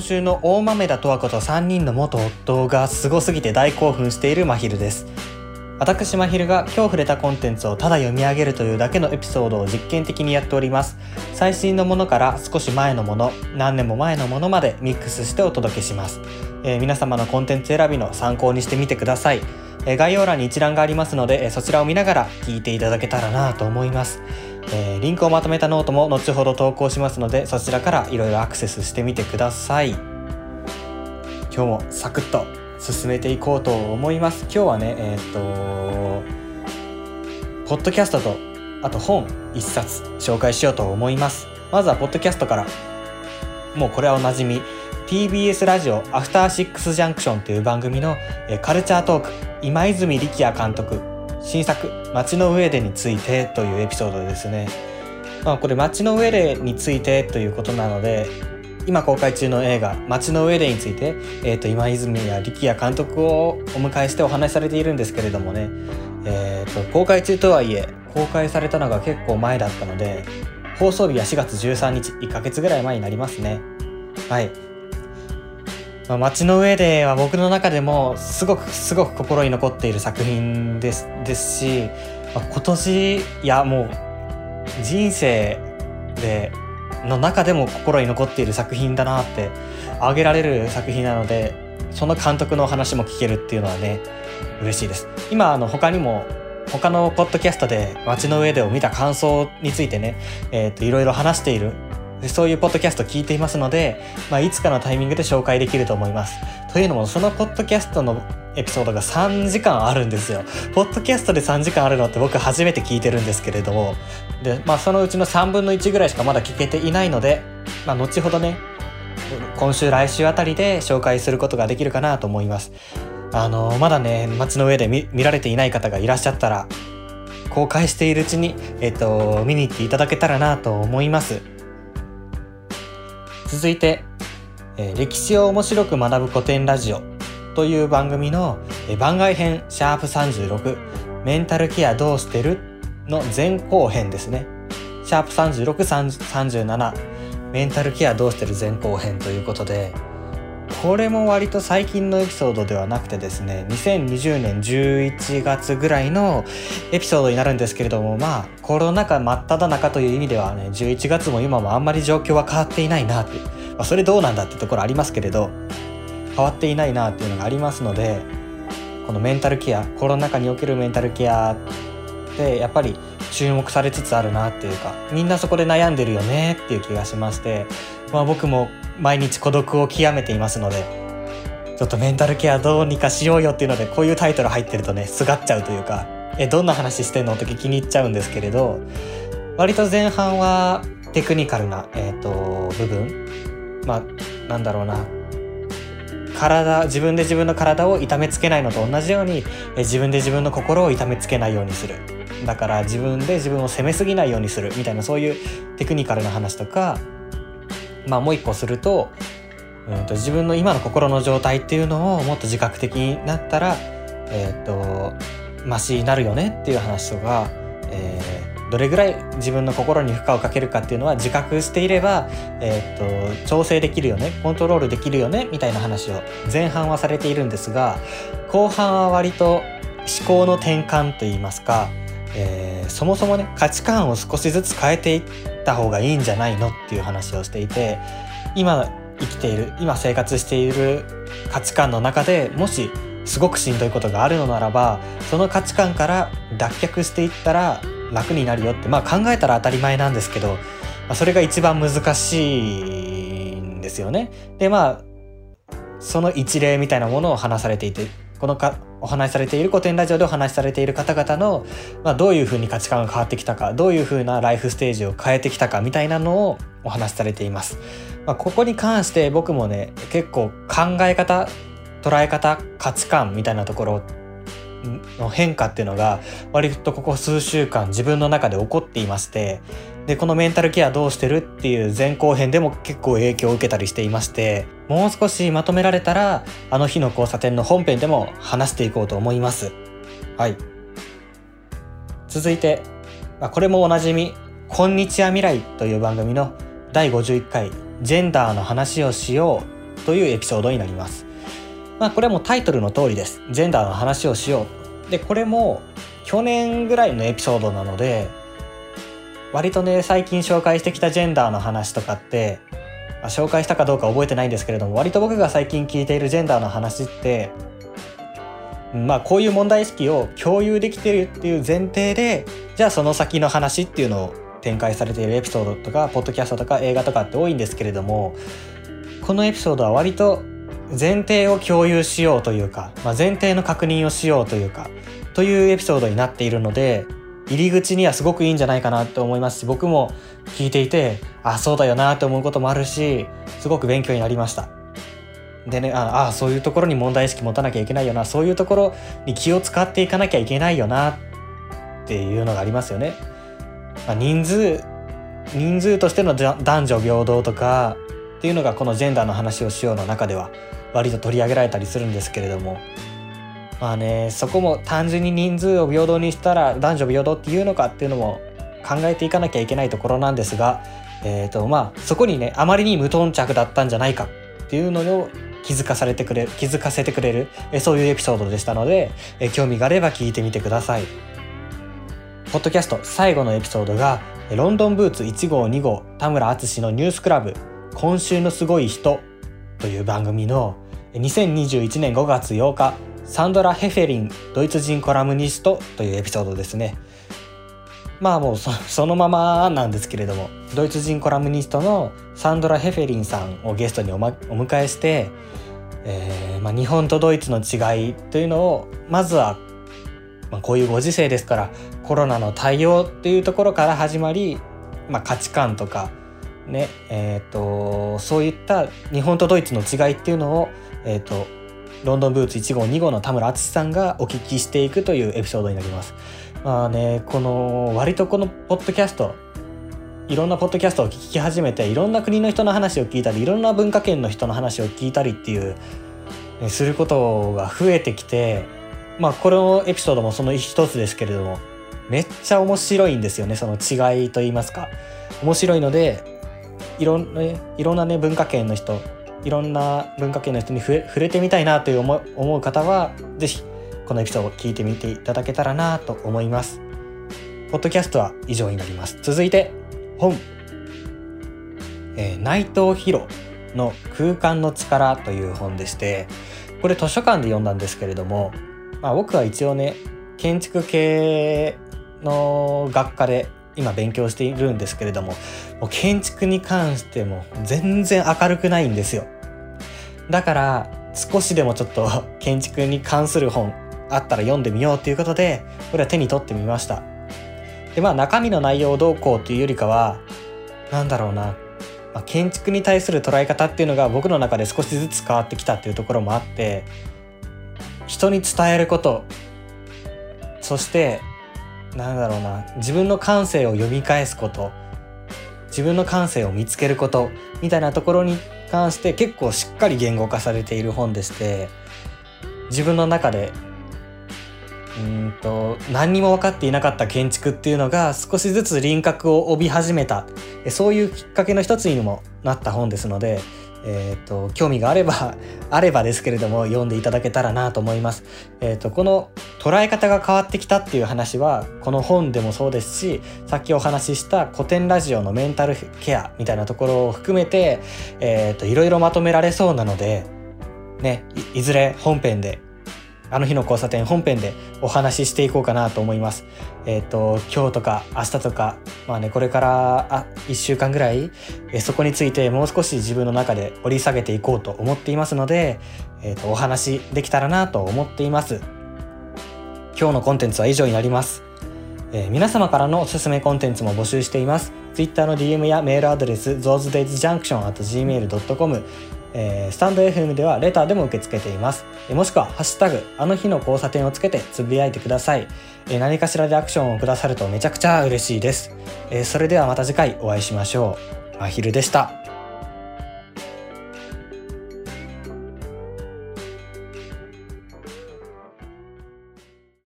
今週の大豆田とわ子と3人の元夫がすごすぎて大興奮しているまひるです。私まひるが今日触れたコンテンツをただ読み上げるというだけのエピソードを実験的にやっております。最新のものから少し前のもの何年も前のものまでミックスしてお届けします、えー、皆様のコンテンツ選びの参考にしてみてください、えー、概要欄に一覧がありますので、えー、そちらを見ながら聞いていただけたらなと思います。えー、リンクをまとめたノートも後ほど投稿しますのでそちらからいろいろアクセスしてみてください。今日もサクッと進めていこうと思います。今日はねえっ、とポッドキャストとあと本一冊紹介しようと思います。まずはポッドキャストから。もうこれはおなじみ TBS ラジオアフターシックスジャンクションという番組のカルチャートーク今泉力也監督。新作「街の上で」についてというエピソードですね。まあ、これ街の上でについてということなので今公開中の映画「街の上で」について、えーと、今泉や力也監督をお迎えしてお話しされているんですけれどもね、えーと、公開中とはいえ公開されたのが結構前だったので放送日は4月13日1ヶ月ぐらい前になりますね。はい。まあ、街の上では僕の中でもすごくすごく心に残っている作品ですですし、まあ、今年いやもう人生での中でも心に残っている作品だなって挙げられる作品なのでその監督の話も聞けるっていうのはね嬉しいです。今あの他にも他のポッドキャストで街の上でを見た感想についてね、えっ、ー、と、いろいろ話しているそういうポッドキャスト聞いていますので、まあ、いつかのタイミングで紹介できると思います。というのも、そのポッドキャストのエピソードが3時間あるんですよ。ポッドキャストで3時間あるのって僕初めて聞いてるんですけれども、で、まあそのうちの3分の1ぐらいしかまだ聞けていないので、まあ後ほどね、今週来週あたりで紹介することができるかなと思います。あの、まだね、街の上で見られていない方がいらっしゃったら、公開しているうちに、えっと、見に行っていただけたらなと思います。続いて、えー、歴史を面白く学ぶ古典ラジオという番組の、えー、番外編シャープ36メンタルケアどうしてるの前後編ですね。シャープ3637メンタルケアどうしてる前後編ということで、これも割と最近のエピソードではなくてですね2020年11月ぐらいのエピソードになるんですけれどもまあコロナ禍真っ只中という意味ではね11月も今もあんまり状況は変わっていないなっていう、まあ、それどうなんだってところありますけれど変わっていないなっていうのがありますのでこのメンタルケアコロナ禍におけるメンタルケアってやっぱり注目されつつあるなっていうかみんなそこで悩んでるよねっていう気がしまして、まあ、僕も毎日孤独を極めていますのでちょっとメンタルケアどうにかしようよっていうのでこういうタイトル入ってるとねすがっちゃうというかえどんな話してんの？って聞きに行っちゃうんですけれど割と前半はテクニカルな、えーと、部分まあなんだろうな体自分で自分の体を痛めつけないのと同じように自分で自分の心を痛めつけないようにする。だから自分で自分を責めすぎないようにするみたいなそういうテクニカルな話とかまあもう一個すると,、うんと自分の今の心の状態っていうのをもっと自覚的になったらえっ、ー、とマシになるよねっていう話とか、えー、どれぐらい自分の心に負荷をかけるかっていうのは自覚していれば、えーと、調整できるよねコントロールできるよねみたいな話を前半はされているんですが後半は割と思考の転換といいますかえー、そもそもね価値観を少しずつ変えていった方がいいんじゃないのっていう話をしていて今生きている今生活している価値観の中でもしすごくしんどいことがあるのならばその価値観から脱却していったら楽になるよってまあ考えたら当たり前なんですけど、まあ、それが一番難しいんですよね。でまあその一例みたいなものを話されていてこのかお話しされている古典ラジオでお話しされている方々の、まあ、どういうふうに価値観が変わってきたかどういうふうなライフステージを変えてきたかみたいなのをお話しされています。まあ、ここに関して僕もね結構考え方捉え方価値観みたいなところの変化っていうのが割とここ数週間自分の中で起こっていましてでこのメンタルケアどうしてるっていう前後編でも結構影響を受けたりしていましてもう少しまとめられたらあの日の交差点の本編でも話していこうと思いますはい続いてこれもおなじみ「こんにちは未来」という番組の第51回「ジェンダーの話をしよう」というエピソードになります。まあこれもタイトルの通りです。ジェンダーの話をしよう。で、これも去年ぐらいのエピソードなので、割とね、最近紹介してきたジェンダーの話とかって、ま、紹介したかどうか覚えてないんですけれども、割と僕が最近聞いているジェンダーの話って、まあこういう問題意識を共有できてるっていう前提で、じゃあその先の話っていうのを展開されているエピソードとか、ポッドキャストとか映画とかって多いんですけれども、このエピソードは割と前提を共有しようというか、まあ、前提の確認をしようというか、というエピソードになっているので、入り口にはすごくいいんじゃないかなと思いますし、僕も聞いていて、あ、そうだよなと思うこともあるし、すごく勉強になりました。でね、ああ、そういうところに問題意識持たなきゃいけないよな、そういうところに気を使っていかなきゃいけないよなっていうのがありますよね。まあ、人数、人数としての男女平等とかっていうのがこのジェンダーの話をしようの中では割と取り上げられたりするんですけれどもまあねそこも単純に人数を平等にしたら男女平等っていうのかっていうのも考えていかなきゃいけないところなんですが、えーとまあ、そこにねあまりに無頓着だったんじゃないかっていうのを気づかされてくれ気づかせてくれるえそういうエピソードでしたのでえ興味があれば聞いてみてください。ポッドキャスト最後のエピソードがロンドンブーツ1号2号田村淳のニュースクラブ今週のすごい人という番組の2021年5月8日サンドラ・ヘフェリンドイツ人コラムニストというエピソードですね。まあもうそのままなんですけれどもドイツ人コラムニストのサンドラ・ヘフェリンさんをゲストにお,、ま、お迎えして、えーまあ、日本とドイツの違いというのをまずは、まあ、こういうご時世ですからコロナの対応っていうところから始まり、まあ、価値観とかねえーと、そういった日本とドイツの違いっていうのを、えーと、ロンドンブーツ1号2号の田村淳さんがお聞きしていくというエピソードになります。まあねこの割とこのポッドキャストいろんなポッドキャストを聞き始めていろんな国の人の話を聞いたりいろんな文化圏の人の話を聞いたりっていう、ね、することが増えてきてまあこのエピソードもその一つですけれどもめっちゃ面白いんですよねその違いと言いますか面白いのでいろん,、ね、いろんなね文化圏の人いろんな文化圏の人に触れてみたいなという思思う方は是非このエピソードを聞いてみていただけたらなと思います。ポッドキャストは以上になります。続いて本、えー、内藤博の空間の力という本でしてこれ図書館で読んだんですけれども、まあ、僕は一応ね建築系の学科で今勉強しているんですけれどももう建築に関しても全然明るくないんですよ。だから少しでもちょっと 建築に関する本あったら読んでみようということでこれは手に取ってみました。でまあ中身の内容をどうこうというよりかは何だろうな、まあ、建築に対する捉え方っていうのが僕の中で少しずつ変わってきたっていうところもあって人に伝えることそしてなんだろうな。自分の感性を読み返すこと自分の感性を見つけることみたいなところに関して結構しっかり言語化されている本でして自分の中でうんと何にも分かっていなかった建築っていうのが少しずつ輪郭を帯び始めた。そういうきっかけの一つにもなった本ですのでえーと、興味があれば あればですけれども読んでいただけたらなと思います。えーと、この捉え方が変わってきたっていう話はこの本でもそうですしさっきお話しした古典ラジオのメンタルケアみたいなところを含めて、えーといろいろまとめられそうなので、ね、いずれ本編であの日の交差点本編でお話ししていこうかなと思います。えっ、ー、と、今日とか明日とか、まあね、これからあ1週間ぐらい、えそこについてもう少し自分の中で掘り下げていこうと思っていますので、えっ、ー、と、お話できたらなと思っています。今日のコンテンツは以上になります。えー、皆様からのおすすめコンテンツも募集しています。Twitter の DM やメールアドレス zosedayjunction.gmail.com えー、スタンド FM ではレターでも受け付けています。えもしくは、ハッシュタグ、あの日の交差点をつけてつぶやいてください。えー、何かしらでアクションをくださるとめちゃくちゃ嬉しいです。え、それではまた次回お会いしましょう。まひるでした。